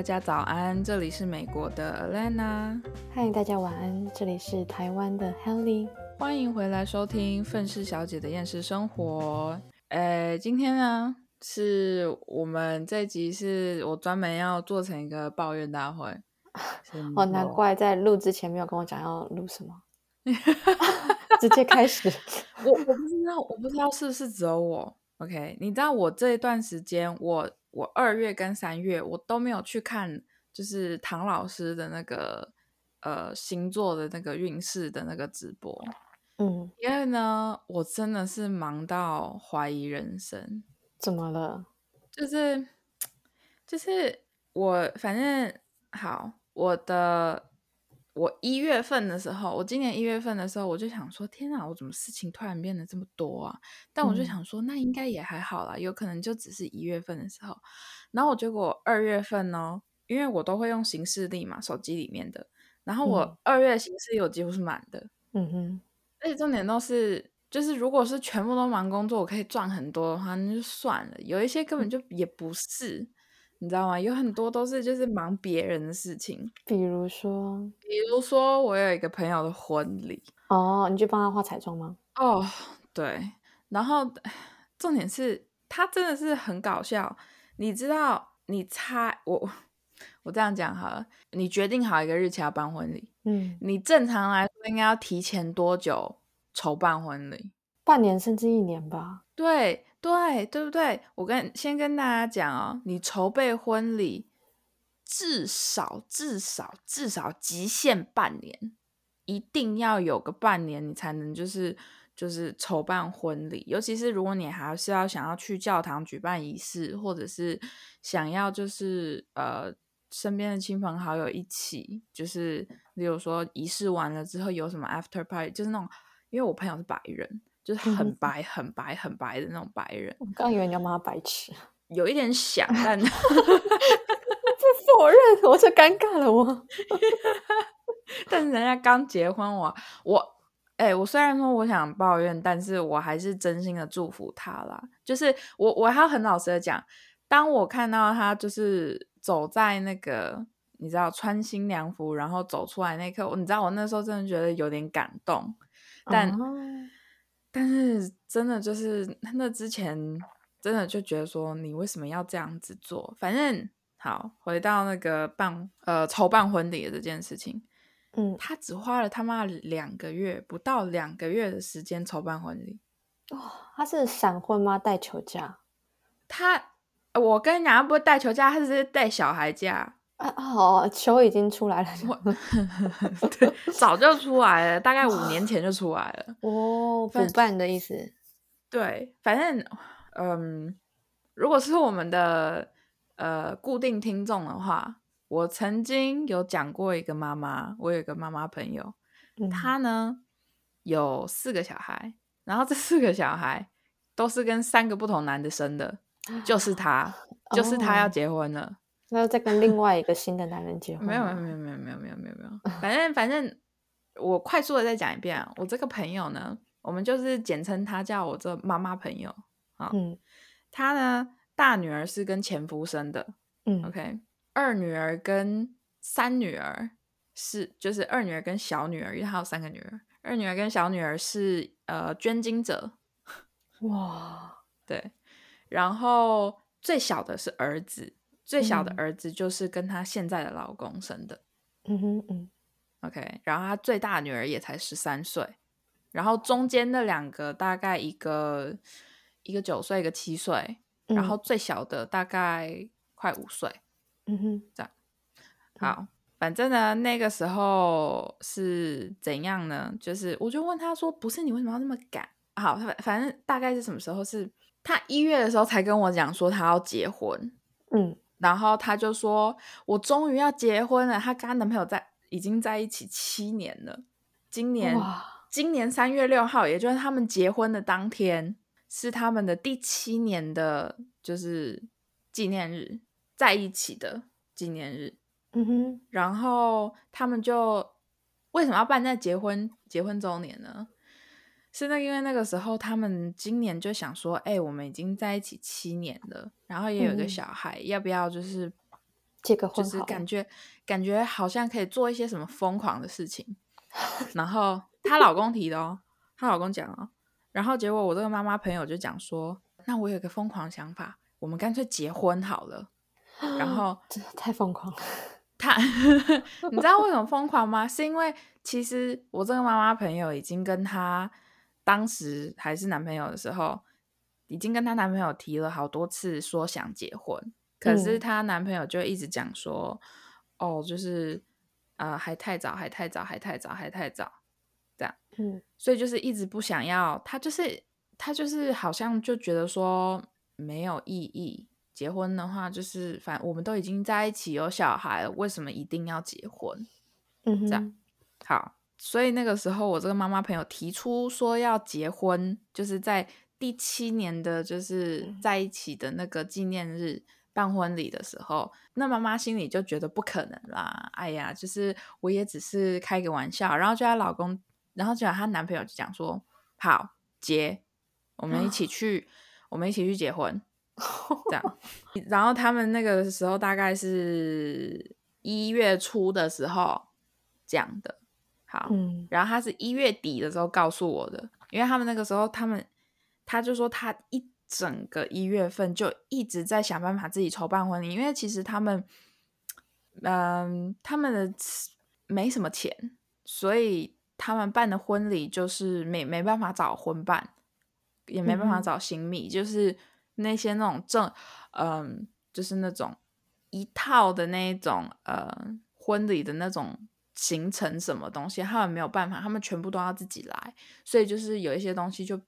大家早安，这里是美国的 Alana，嗨，大家晚安，这里是台湾的 Helly，欢迎回来收听愤世小姐的厌世生活。呃，今天呢，是我们这集是我专门要做成一个抱怨大会。哦，难怪在录之前没有跟我讲要录什么，直接开始。我我不知道，我不知道是不是只有我。OK，你知道我这一段时间，我我二月跟三月我都没有去看，就是唐老师的那个呃星座的那个运势的那个直播。嗯，因为呢，我真的是忙到怀疑人生。怎么了？就是就是我反正好，我的。我一月份的时候，我今年一月份的时候，我就想说，天啊，我怎么事情突然变得这么多啊？但我就想说，那应该也还好啦，有可能就只是一月份的时候。然后我结果二月份呢，因为我都会用行事历嘛，手机里面的。然后我二月行事历我几乎是满的，嗯哼。而且重点都是，就是如果是全部都忙工作，我可以赚很多的话，那就算了。有一些根本就也不是。你知道吗？有很多都是就是忙别人的事情，比如说，比如说我有一个朋友的婚礼哦，你去帮他化彩妆吗？哦，对，然后重点是他真的是很搞笑。你知道，你猜我我这样讲好了，你决定好一个日期要办婚礼，嗯，你正常来说应该要提前多久筹办婚礼？半年甚至一年吧？对。对对不对？我跟先跟大家讲哦，你筹备婚礼至少至少至少极限半年，一定要有个半年，你才能就是就是筹办婚礼。尤其是如果你还是要想要去教堂举办仪式，或者是想要就是呃身边的亲朋好友一起，就是比如说仪式完了之后有什么 after party，就是那种，因为我朋友是白人。就是很白、很白、很白的那种白人。我刚以为你要骂他白痴，有一点想，但 不否认，我就尴尬了。我，但是人家刚结婚，我我哎，我虽然说我想抱怨，但是我还是真心的祝福他啦。就是我我还要很老实的讲，当我看到他就是走在那个你知道穿新娘服，然后走出来那一刻，你知道我那时候真的觉得有点感动，但。但是真的就是那之前真的就觉得说你为什么要这样子做？反正好回到那个办呃筹办婚礼的这件事情，嗯，他只花了他妈两个月不到两个月的时间筹办婚礼。哦，他是闪婚吗？带球假？他我跟你讲，他不是带球假，他是带小孩假。啊哦，球已经出来了，对，早就出来了，大概五年前就出来了。哦，补办的意思。对，反正嗯，如果是我们的呃固定听众的话，我曾经有讲过一个妈妈，我有一个妈妈朋友，她呢有四个小孩，然后这四个小孩都是跟三个不同男的生的，就是她，就是她要结婚了。那再跟另外一个新的男人结婚？没有没有没有没有没有没有没有没有，反正反正我快速的再讲一遍、啊，我这个朋友呢，我们就是简称他叫我这妈妈朋友啊，嗯，他呢大女儿是跟前夫生的，嗯，OK，二女儿跟三女儿是就是二女儿跟小女儿，因为她有三个女儿，二女儿跟小女儿是呃捐精者，哇，对，然后最小的是儿子。最小的儿子就是跟她现在的老公生的，嗯哼嗯，OK，然后她最大女儿也才十三岁，然后中间那两个大概一个一个九岁，一个七岁，然后最小的大概快五岁，嗯哼，这样，好，反正呢那个时候是怎样呢？就是我就问他说，不是你为什么要那么赶？好，反反正大概是什么时候？是他一月的时候才跟我讲说他要结婚，嗯。然后她就说：“我终于要结婚了。”她跟她男朋友在已经在一起七年了。今年今年三月六号，也就是他们结婚的当天，是他们的第七年的，就是纪念日，在一起的纪念日。嗯哼。然后他们就为什么要办在结婚结婚周年呢？是那因为那个时候他们今年就想说，哎，我们已经在一起七年了，然后也有一个小孩，要不要就是结个婚，就是感觉感觉好像可以做一些什么疯狂的事情。然后她老公提的哦，她老公讲哦，然后结果我这个妈妈朋友就讲说，那我有一个疯狂想法，我们干脆结婚好了。然后真的太疯狂了。他，你知道为什么疯狂吗？是因为其实我这个妈妈朋友已经跟她当时还是男朋友的时候，已经跟她男朋友提了好多次说想结婚，可是她男朋友就一直讲说，哦，就是呃还太早，还太早，还太早，还太早，这样，嗯，所以就是一直不想要，他就是他就是好像就觉得说没有意义。结婚的话，就是反我们都已经在一起有小孩了，为什么一定要结婚？嗯，这样好。所以那个时候，我这个妈妈朋友提出说要结婚，就是在第七年的，就是在一起的那个纪念日办婚礼的时候，那妈妈心里就觉得不可能啦。哎呀，就是我也只是开个玩笑。然后就她老公，然后就她男朋友就讲说：“好结，我们一起去，我们一起去结婚。”这样，然后他们那个时候大概是一月初的时候讲的，好，嗯，然后他是一月底的时候告诉我的，因为他们那个时候，他们他就说他一整个一月份就一直在想办法自己筹办婚礼，因为其实他们，嗯，他们的没什么钱，所以他们办的婚礼就是没没办法找婚办，也没办法找新密，就是。那些那种正，嗯，就是那种一套的那种呃婚礼的那种行程什么东西，他们没有办法，他们全部都要自己来，所以就是有一些东西就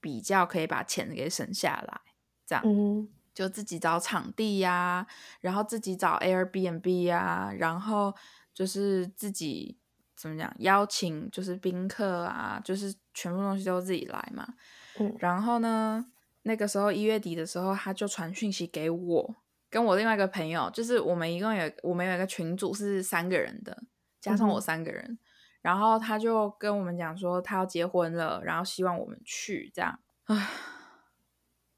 比较可以把钱给省下来，这样，嗯，就自己找场地呀，然后自己找 Airbnb 呀，然后就是自己怎么讲邀请就是宾客啊，就是全部东西都自己来嘛，嗯，然后呢？那个时候一月底的时候，他就传讯息给我，跟我另外一个朋友，就是我们一共有我们有一个群组是三个人的，加上我三个人，然后他就跟我们讲说他要结婚了，然后希望我们去这样。唉，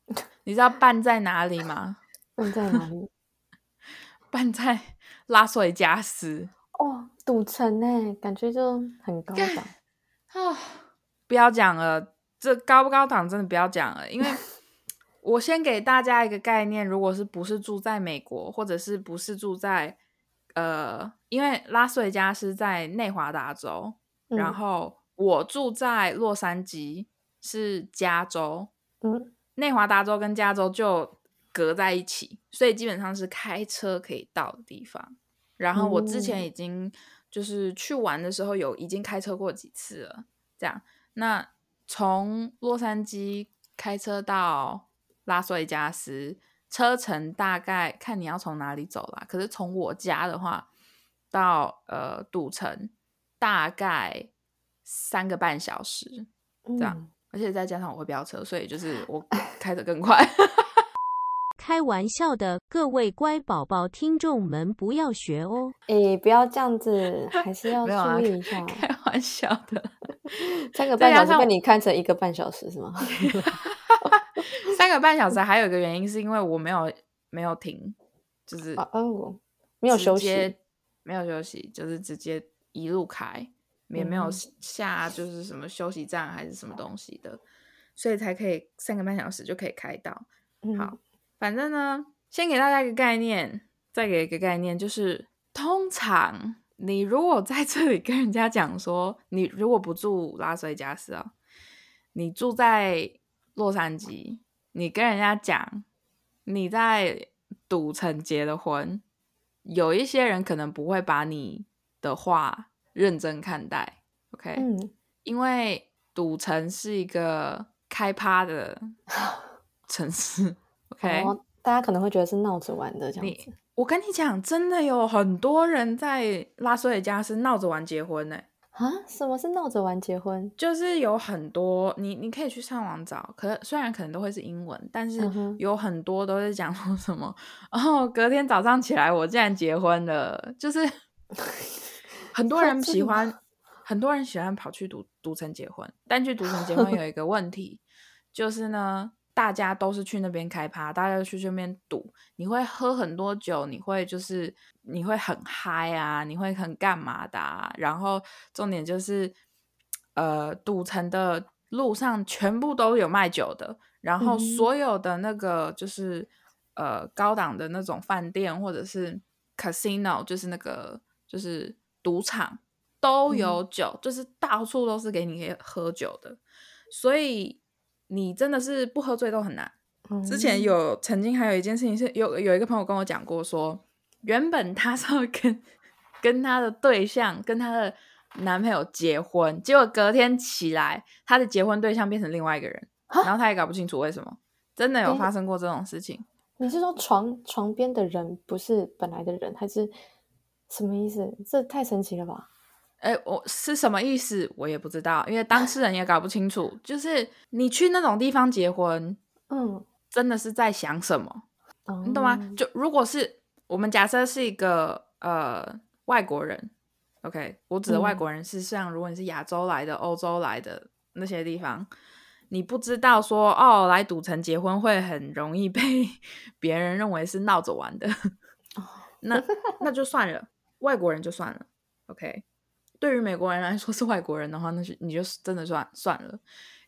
你知道办在哪里吗？办在哪里？办在拉斯维加斯。哦，赌城呢，感觉就很高档啊！不要讲了，这高不高档真的不要讲了，因为。我先给大家一个概念，如果是不是住在美国，或者是不是住在呃，因为拉斯维加斯在内华达州，然后我住在洛杉矶是加州，嗯，内华达州跟加州就隔在一起，所以基本上是开车可以到的地方。然后我之前已经就是去玩的时候有已经开车过几次了，这样。那从洛杉矶开车到拉斯维加斯车程大概看你要从哪里走啦，可是从我家的话到呃赌城大概三个半小时这样，而且再加上我会飙车，所以就是我 开的更快。开玩笑的，各位乖宝宝听众们不要学哦。哎，不要这样子，还是要 注意一下。开玩笑的，三个半小时被你看成一个半小时是吗？三个半小时还有一个原因是因为我没有没有停，就是哦，没有休息，没有休息，就是直接一路开，也没有下就是什么休息站还是什么东西的，所以才可以三个半小时就可以开到。好。反正呢，先给大家一个概念，再给一个概念，就是通常你如果在这里跟人家讲说，你如果不住拉斯维加斯啊，你住在洛杉矶，你跟人家讲你在赌城结的婚，有一些人可能不会把你的话认真看待，OK？嗯，因为赌城是一个开趴的 城市。哦，大家可能会觉得是闹着玩的这样子。我跟你讲，真的有很多人在拉斯维加斯闹着玩结婚呢。啊？什么是闹着玩结婚？就是有很多，你你可以去上网找，可虽然可能都会是英文，但是有很多都是讲说什么，然后隔天早上起来，我竟然结婚了。就是 很多人喜欢，很多人喜欢跑去赌赌城结婚，但去赌城结婚有一个问题，就是呢。大家都是去那边开趴，大家都去那边赌，你会喝很多酒，你会就是你会很嗨啊，你会很干嘛的、啊？然后重点就是，呃，赌城的路上全部都有卖酒的，然后所有的那个就是呃高档的那种饭店或者是 casino，就是那个就是赌场都有酒，就是到处都是给你喝酒的，所以你真的是不喝醉都很难。之前嗯有曾经还有一件事情是有有一个朋友跟我讲过说，原本他是要跟跟他的对象跟他的男朋友结婚，结果隔天起来，她的结婚对象变成另外一个人，然后他也搞不清楚为什么，真的有发生过这种事情。你是说床床边的人不是本来的人，还是什么意思？这太神奇了吧！哎，我是什么意思？我也不知道，因为当事人也搞不清楚。就是你去那种地方结婚，嗯，真的是在想什么？你懂吗？哦就如果是我们假设是一个呃外国人，OK，我指的外嗯国人是像如果你是亚洲来的、欧洲来的那些地方，你不知道说哦来赌城结婚会很容易被 别人认为是闹着玩的，那那就算了，外国人就算了，OK。对于美国人来说是外国人的话，那就你就真的算算了。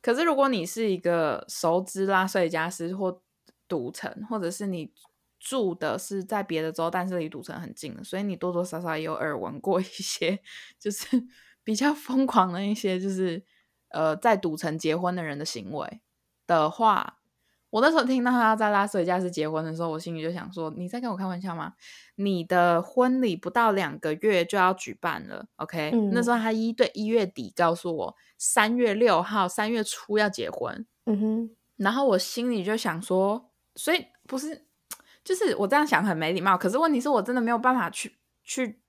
可是如果你是一个熟知拉斯维加斯或赌城，或者是你住的是在别的州，但是离赌城很近的，所以你多多少少也有耳闻过一些，就是 比较疯狂的一些，就是呃在赌城结婚的人的行为的话，我那时候听到他在拉斯维加斯结婚的时候，我心里就想说：你在跟我开玩笑吗？你的婚礼不到两个月就要举办了，OK？、嗯那时候他一对一月底告诉我，三月六号、三月初要结婚，嗯哼，然后我心里就想说，所以不是，就是我这样想很没礼貌，可是问题是我真的没有办法去去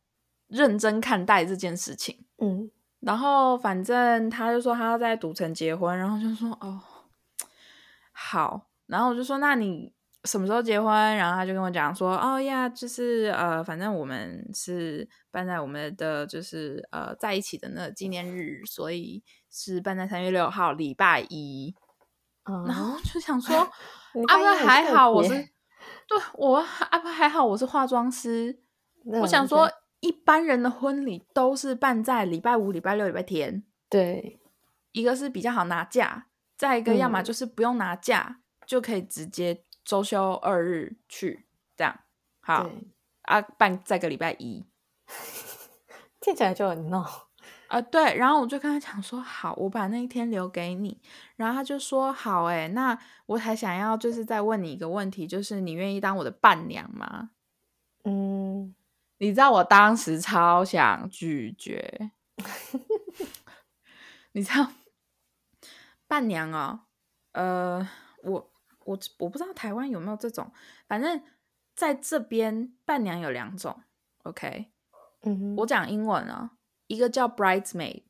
认真看待这件事情。嗯然后反正他就说他要在赌城结婚，然后就说哦好，然后我就说那你什么时候结婚？然后他就跟我讲说哦呀，就是呃，反正我们是办在我们的就是呃在一起的那个纪念日，所以是办在三月六号礼拜一。然后啊，就想说 礼啊不还好，我是别 对我啊不还好，我是化妆师。我想说，一般人的婚礼都是办在礼拜五、礼拜六、礼拜天。对，一个是比较好拿假，再一个要么嗯就是不用拿假、就可以直接周休二日去，这样好，啊，办在个礼拜一 听起来就很闹。啊，对，然后我就跟他讲说，好，我把那一天留给你，然后他就说好，哎，那我还想要就是再问你一个问题，就是你愿意当我的伴娘吗？嗯，你知道我当时超想拒绝，你知道伴娘哦，呃，我我我不知道台湾有没有这种，反正在这边伴娘有两种，OK，嗯哼，我讲英文啊，一个叫 bridesmaid，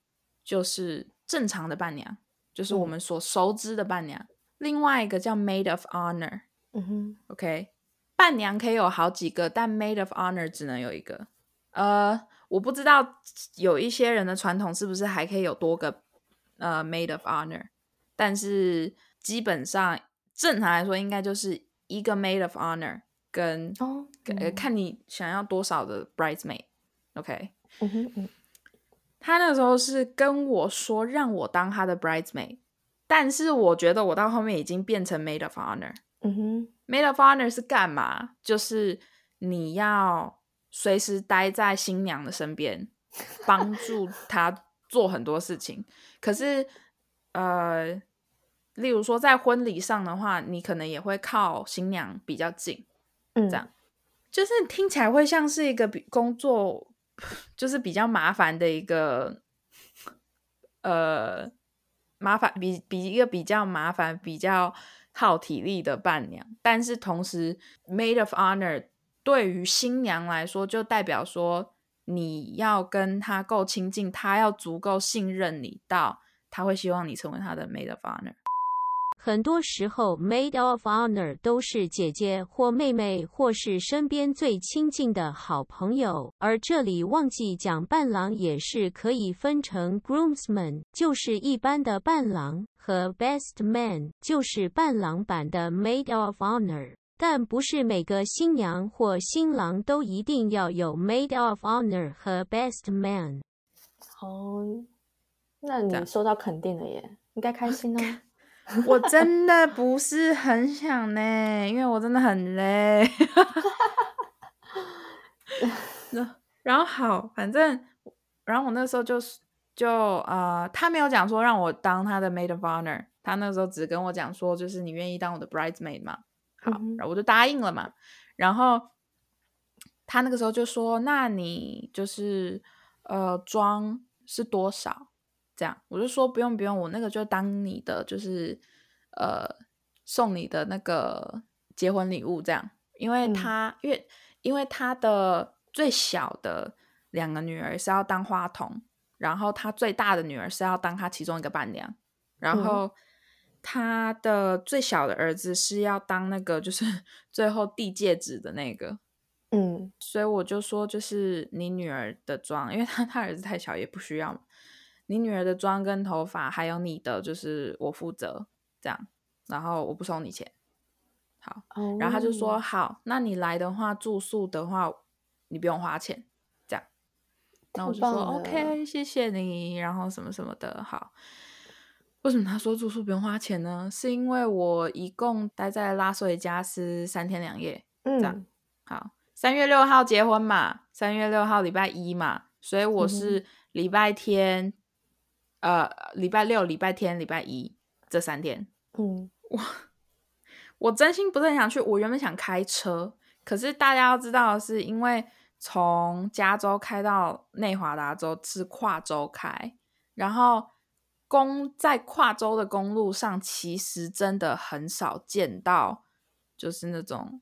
就是正常的伴娘，就是我嗯。们所熟知的伴娘；另外一个叫 maid of honor，嗯哼，OK，伴娘可以有好几个，但 maid of honor 只能有一个。呃，我不知道有一些人的传统是不是还可以有多个呃 maid of honor，但是基本上正常来说应该就是一个 maid of honor 跟、哦，呃嗯看你想要多少的 bridesmaid。OK，嗯哼嗯他那时候是跟我说让我当他的 bridesmaid，但是我觉得我到后面已经变成 maid of honor。嗯哼，maid of honor 是干嘛？就是你要随时待在新娘的身边，帮助 她做很多事情。可是，呃，例如说在婚礼上的话，你可能也会靠新娘比较近，嗯，这样就是听起来会像是一个比工作就是比较麻烦的一个，呃，麻烦比比一个比较麻烦、比较耗体力的伴娘，但是同时 maid of honor 对于新娘来说，就代表说你要跟她够亲近，她要足够信任你到，她会希望你成为她的 maid of honor。很多时候，maid of honor 都是姐姐或妹妹，或是身边最亲近的好朋友。而这里忘记讲，伴郎也是可以分成 groomsman，就是一般的伴郎，和 best man，就是伴郎版的 maid of honor。但不是每个新娘或新郎都一定要有 maid of honor 和 best man。哦，那你收到肯定了耶，应该开心哦。我真的不是很想呢，因为我真的很累。然后好，反正然后我那时候就是就呃，他没有讲说让我当他的 maid of honor，他那时候只跟我讲说，就是你愿意当我的 bridesmaid 嘛？好，然后我就答应了嘛。然后他那个时候就说，那你就是呃，妆是多少？这样，我就说不用不用，我那个就当你的就是呃送你的那个结婚礼物这样，因为他因为因为他的最小的两个女儿是要当花童，然后他最大的女儿是要当他其中一个伴娘，然后他的最小的儿子是要当那个就是 最后递戒指的那个，嗯，所以我就说就是你女儿的妆，因为他他儿子太小也不需要。你女儿的妆跟头发，还有你的，就是我负责这样，然后我不收你钱。好，然后他就说好，那你来的话，住宿的话，你不用花钱，这样。那我就说 OK，谢谢你，然后什么什么的。好，为什么他说住宿不用花钱呢？是因为我一共待在拉斯维加斯三天两夜，这样。好，三月六号结婚嘛，三月六号礼拜一嘛，所以我是礼拜天。呃，礼拜六、礼拜天、礼拜一这三天，嗯，我我真心不是很想去。我原本想开车，可是大家要知道的是，因为从加州开到内华达州是跨州开，然后公在跨州的公路上，其实真的很少见到，就是那种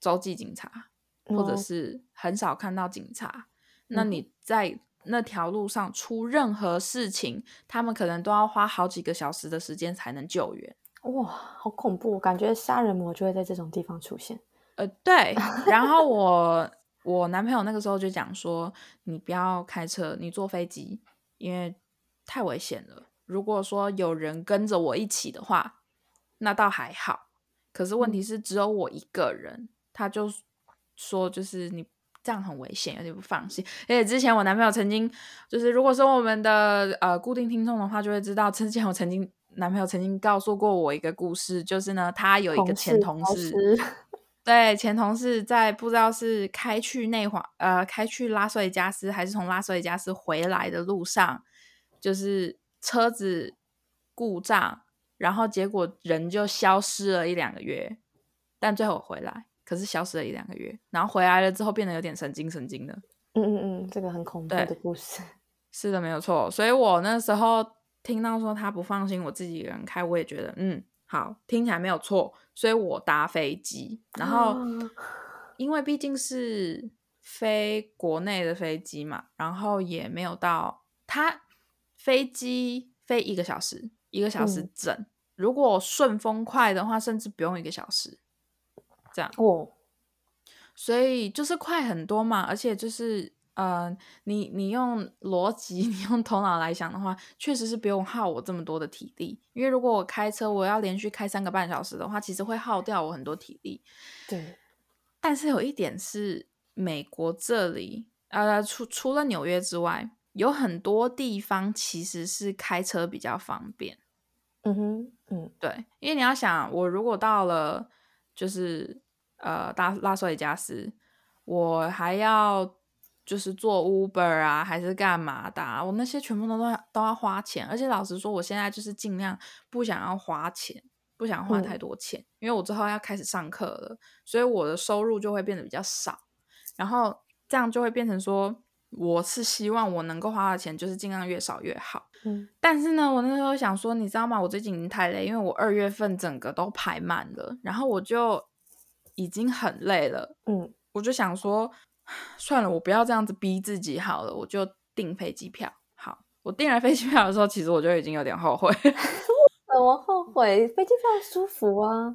洲际警察，或者是很少看到警察。那你在。那条路上出任何事情，他们可能都要花好几个小时的时间才能救援。哇，好恐怖！感觉杀人魔就会在这种地方出现。呃，对。然后我我男朋友那个时候就讲说，你不要开车，你坐飞机，因为太危险了。如果说有人跟着我一起的话，那倒还好。可是问题是只有我一个人，他就说就是你。这样很危险，有点不放心。而且之前我男朋友曾经，就是如果说我们的呃固定听众的话，就会知道，之前我曾经男朋友曾经告诉过我一个故事，就是呢，他有一个前同事，对前同事在不知道是开去内华呃开去拉斯维加斯，还是从拉斯维加斯回来的路上，就是车子故障，然后结果人就消失了一两个月，但最后回来。可是消失了一两个月，然后回来了之后变得有点神经神经的。嗯嗯嗯，这个很恐怖的故事。是的，没有错。所以我那时候听到说他不放心我自己一个人开，我也觉得嗯好，听起来没有错。所以我搭飞机，然后因为毕竟是飞国内的飞机嘛，然后也没有到他飞机飞一个小时，一个小时整。如果顺风快的话，甚至不用一个小时。这样哦，所以就是快很多嘛，而且就是呃，你你用逻辑，你用头脑来想的话，确实是不用耗我这么多的体力。因为如果我开车，我要连续开三个半小时的话，其实会耗掉我很多体力。对，但是有一点是，美国这里呃，除除了纽约之外，有很多地方其实是开车比较方便。嗯哼，嗯，对，因为你要想，我如果到了。就是呃，拉拉斯维加斯，我还要就是做 Uber 啊，还是干嘛的？我那些全部都都要都要花钱，而且老实说，我现在就是尽量不想要花钱，不想花太多钱，因为我之后要开始上课了，所以我的收入就会变得比较少，然后这样就会变成说。我是希望我能够花的钱就是尽量越少越好。嗯，但是呢，我那时候想说，你知道吗？我最近已经太累，因为我二月份整个都排满了，然后我就已经很累了。嗯，我就想说，算了，我不要这样子逼自己好了，我就订飞机票。好，我订了飞机票的时候，其实我就已经有点后悔。怎么后悔？飞机票舒服啊。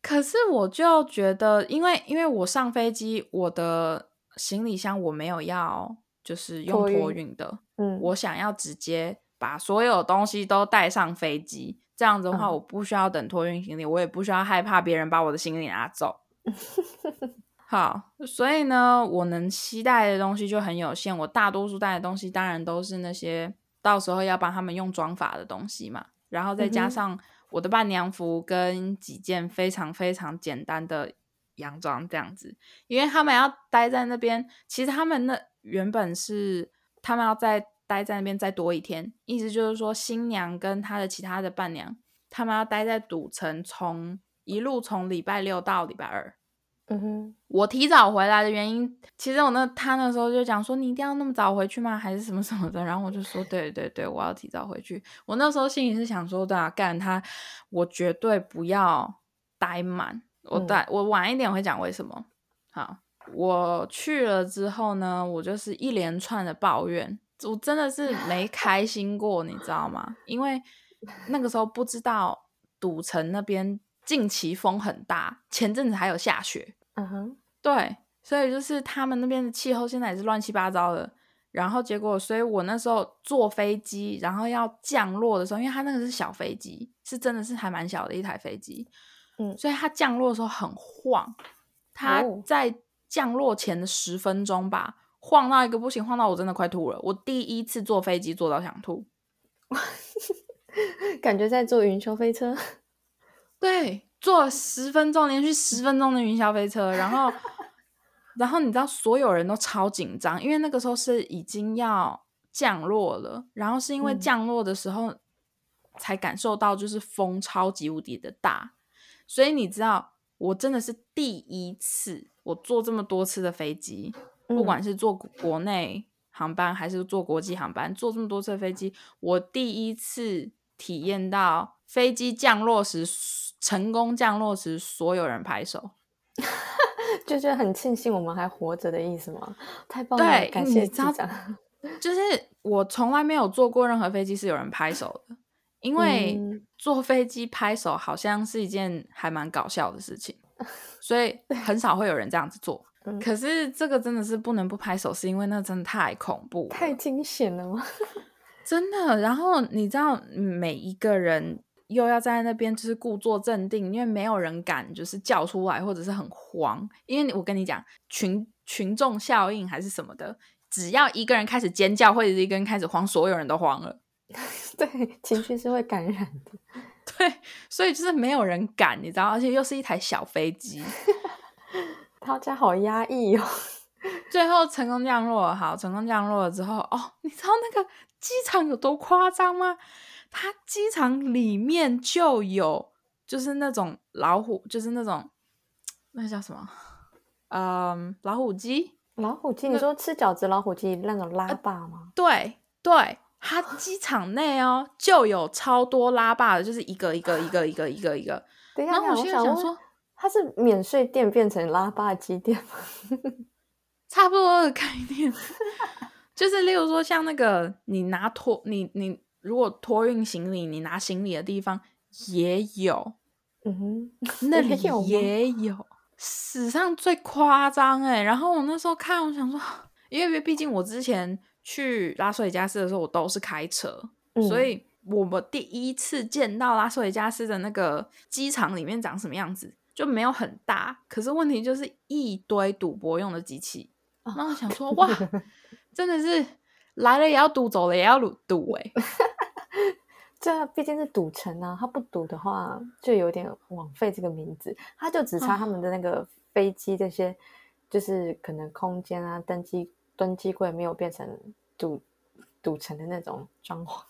可是我就觉得，因为因为我上飞机，我的行李箱我没有要，就是用托运的。嗯，我想要直接把所有东西都带上飞机，这样子的话，我不需要等托运行李，我也不需要害怕别人把我的行李拿走。好，所以呢，我能期待的东西就很有限。我大多数带的东西，当然都是那些到时候要帮他们用装法的东西嘛，然后再加上。我的伴娘服跟几件非常非常简单的洋装这样子，因为他们要待在那边，其实他们那原本是他们要再待在那边再多一天，意思就是说新娘跟她的其他的伴娘，他们要待在赌城，从一路从礼拜六到礼拜二。嗯哼，我提早回来的原因，其实我那他那时候就讲说，你一定要那么早回去吗？还是什么什么的？然后我就说，对对对，我要提早回去。我那时候心里是想说，对啊，干他，我绝对不要待满。我待我晚一点会讲为什么。好，我去了之后呢，我就是一连串的抱怨，我真的是没开心过，你知道吗？因为那个时候不知道赌城那边。近期风很大，前阵子还有下雪。嗯哼，对，所以就是他们那边的气候现在也是乱七八糟的。然后结果，所以我那时候坐飞机，然后要降落的时候，因为它那个是小飞机，是真的是还蛮小的一台飞机。嗯，所以它降落的时候很晃。它在降落前的十分钟吧，晃到一个不行，晃到我真的快吐了。我第一次坐飞机坐到想吐，感觉在坐云霄飞车。对，坐十分钟，连续十分钟的云霄飞车，然后，然后你知道所有人都超紧张，因为那个时候是已经要降落了，然后是因为降落的时候才感受到就是风超级无敌的大，所以你知道我真的是第一次，我坐这么多次的飞机，不管是坐国内航班还是坐国际航班，坐这么多次飞机，我第一次体验到飞机降落时。成功降落时，所有人拍手，就觉得很庆幸我们还活着的意思吗？太棒了，感谢机长。就是我从来没有坐过任何飞机是有人拍手的，因为坐飞机拍手好像是一件还蛮搞笑的事情，所以很少会有人这样子做。可是这个真的是不能不拍手，是因为那真的太恐怖、太惊险了吗？真的。然后你知道每一个人。又要在那边就是故作镇定，因为没有人敢就是叫出来，或者是很慌。因为我跟你讲，群群众效应还是什么的，只要一个人开始尖叫，或者是一个人开始慌，所有人都慌了。对，情绪是会感染的。对，所以就是没有人敢，你知道，而且又是一台小飞机，他家好压抑哦。最后成功降落了，好，成功降落了之后，哦，你知道那个机场有多夸张吗？它机场里面就有，就是那种老虎，就是那种那叫什么？嗯，老虎机。老虎机？你说吃饺子老虎机那种拉霸吗？对对，它 机场内哦就有超多拉霸的，就是一个一个一个一个一个一个。等一下，我想说，它是免税店变成拉霸机店吗？差不多的概念，就是例如说像那个你拿托你你。如果托运行李，你拿行李的地方也有，嗯哼，那里也有，史上最夸张哎！然后我那时候看，我想说，因为毕竟我之前去拉斯维加斯的时候，我都是开车，所以我们第一次见到拉斯维加斯的那个机场里面长什么样子，就没有很大，可是问题就是一堆赌博用的机器。那我想说，哇，真的是来了也要赌，走了也要赌赌 哎。这毕竟是赌城啊，他不赌的话，就有点枉费这个名字。他就只差他们的那个飞机这些，就是可能空间啊、登机登机柜没有变成赌赌城的那种装潢。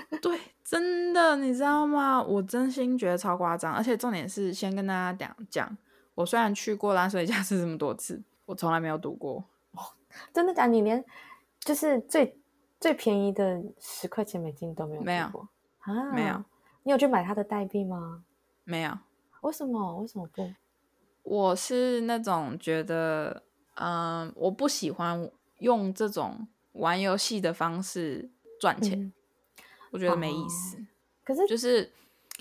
对，真的，你知道吗？我真心觉得超夸张。而且重点是，先跟大家讲讲，我虽然去过拉斯维加斯这么多次，我从来没有赌过。真的假？你连就是最最便宜的十块钱美金都没有没有过。啊，没有，你有去买他的代币吗？没有，为什么？为什么不？我是那种觉得，嗯，我不喜欢用这种玩游戏的方式赚钱，我觉得没意思。可是就是，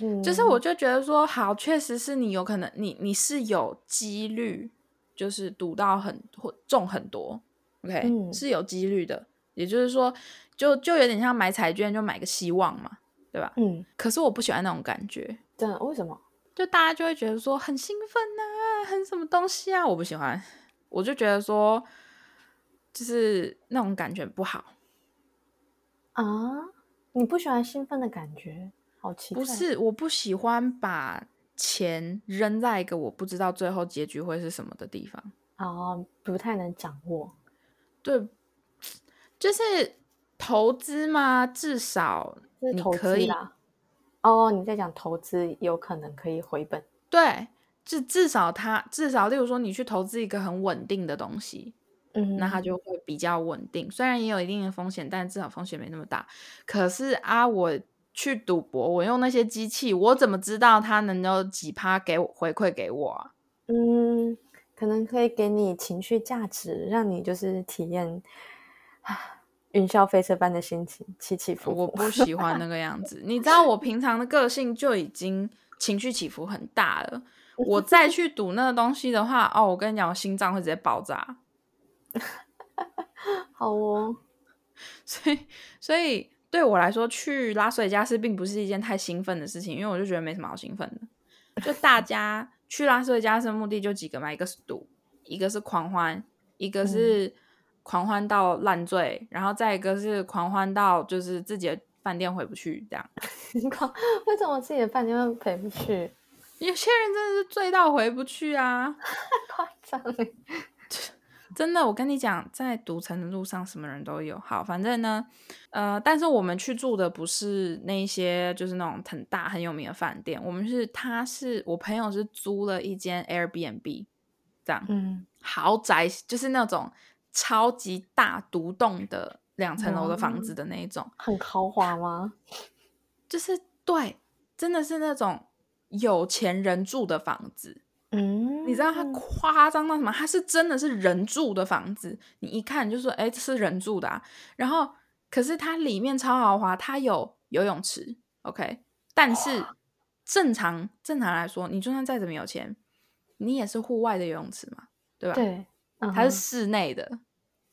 嗯，就是我就觉得说，好，确实是你有可能，你你是有几率，就是赌到很或中很多，OK，、嗯是有几率的。也就是说，就就有点像买彩券，就买个希望嘛，对吧？嗯，可是我不喜欢那种感觉，真的为什么？就大家就会觉得说很兴奋呐、很什么东西啊，我不喜欢，我就觉得说，就是那种感觉不好。啊？你不喜欢兴奋的感觉？好奇怪。不是，我不喜欢把钱扔在一个我不知道最后结局会是什么的地方。哦，不太能掌握。对，就是投资嘛，至少投你可以啦。哦，你在讲投资有可能可以回本。对，至至少它至少，例如说你去投资一个很稳定的东西，嗯，那它就会比较稳定。虽然也有一定的风险，但至少风险没那么大。可是啊，我去赌博，我用那些机器，我怎么知道它能有几趴给我回馈给我啊？嗯，可能可以给你情绪价值，让你就是体验啊云霄飞车般的心情，起起伏伏。我不喜欢那 个样子。你知道我平常的个性就已经情绪起伏很大了，我再去赌那个东西的话，哦，我跟你讲，我心脏会直接爆炸。好哦，所以，所以对我来说，去拉斯维加斯并不是一件太兴奋的事情，因为我就觉得没什么好兴奋的。就大家去拉斯维加斯的目的就几个嘛，一个是赌，一个是狂欢，一个是狂欢到烂醉，然后再一个是狂欢到就是自己的饭店回不去这样。为什么自己的饭店会回不去？有些人真的是醉到回不去啊！夸张欸真的，我跟你讲，在赌城的路上，什么人都有。好，反正呢，呃，但是我们去住的不是那些，就是那种很大很有名的饭店。我们是，他是我朋友是租了一间 Airbnb，这样、嗯，豪宅，就是那种超级大独栋的两层楼的房子的那一种，很豪华吗？就是对，真的是那种有钱人住的房子。嗯，你知道它夸张到什么？它是真的是人住的房子，你一看就说，哎，这是人住的啊。然后，可是它里面超豪华，它有游泳池，OK。但是正常正常来说，你就算再怎么有钱，你也是户外的游泳池嘛，对吧？，对，嗯它是室内的，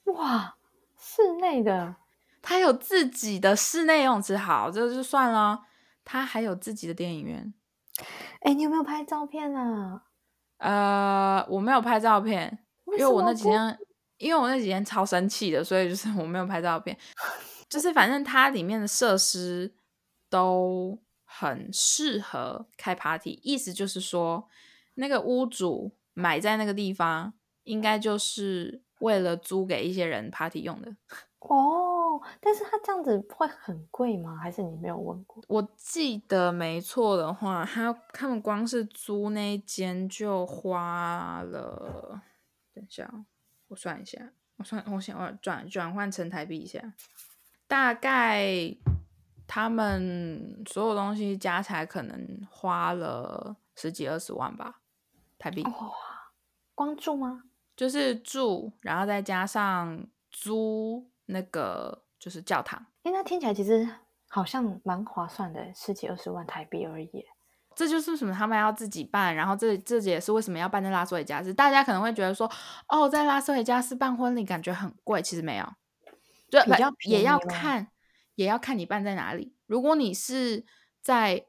哇，室内的它有自己的室内游泳池，好，这就算了。它还有自己的电影院，哎，你有没有拍照片啊？呃，我没有拍照片，因为我那几天，因为我那几天超生气的，所以就是我没有拍照片。就是反正它里面的设施都很适合开 party，意思就是说，那个屋主买在那个地方，应该就是为了租给一些人 party 用的。哦，但是他这样子会很贵吗？还是你没有问过？我记得没错的话，他他们光是租那一间就花了，等一下哦，我算一下，我算我想我转转换成台币一下，大概他们所有东西加起来可能花了十几二十万吧，台币，哇，光住吗？就是住，然后再加上租那个就是教堂。哎，那听起来其实好像蛮划算的，十几二十万台币而已。这就是为什么他们要自己办，然后这这也是为什么要办在拉斯维加斯。大家可能会觉得说，哦，在拉斯维加斯办婚礼感觉很贵，其实没有，就不比较也要看，也要看你办在哪里。如果你是在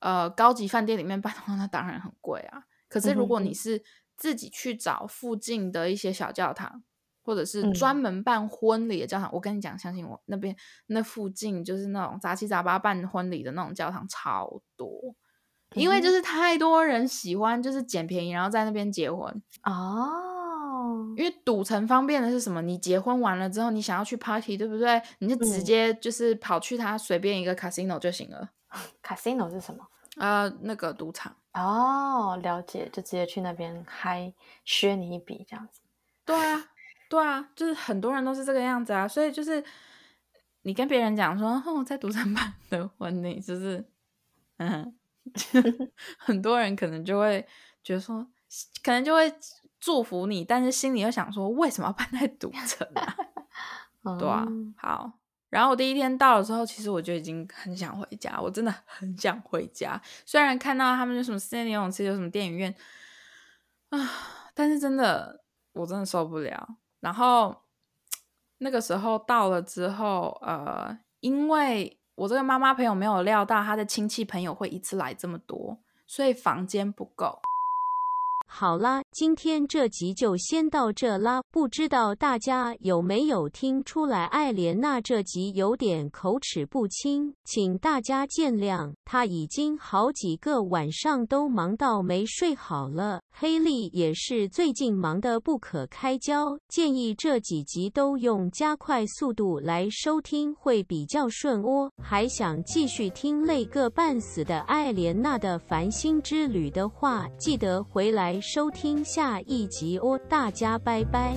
呃高级饭店里面办的话，那当然很贵啊。可是如果你是自己去找附近的一些小教堂，或者是嗯专门办婚礼的教堂，我跟你讲，相信我，那边那附近就是那种杂七杂八办婚礼的那种教堂超多。因为嗯就是太多人喜欢，就是捡便宜，然后在那边结婚。哦，因为赌城方便的是什么？你结婚完了之后，你想要去 party，对不对？你就直嗯接就是跑去他随便一个 casino 就行了。casino 是什么？呃，那个赌场。哦，了解，就直接去那边嗨，削你一笔这样子。对啊，对啊，就是很多人都是这个样子啊。所以就是你跟别人讲说，哦，在赌场办的婚礼，就是嗯，很多人可能就会觉得说，可能就会祝福你，但是心里又想说，为什么要办在赌城啊？对啊嗯，好，然后我第一天到的时候，其实我就已经很想回家，我真的 很想回家。虽然看到他们有什么室内游泳池，有什么电影院啊，但是真的我真的受不了。然后那个时候到了之后，呃，因为我这个妈妈朋友没有料到她的亲戚朋友会一次来这么多，所以房间不够。好啦，今天这集就先到这啦。不知道大家有没有听出来，艾莲娜这集有点口齿不清，请大家见谅。她已经好几个晚上都忙到没睡好了，黑莉也是最近忙得不可开交。建议这几集都用加快速度来收听会比较顺哦。还想继续听累个半死的艾莲娜的繁星之旅的话，记得回收听下一集哦，大家拜拜。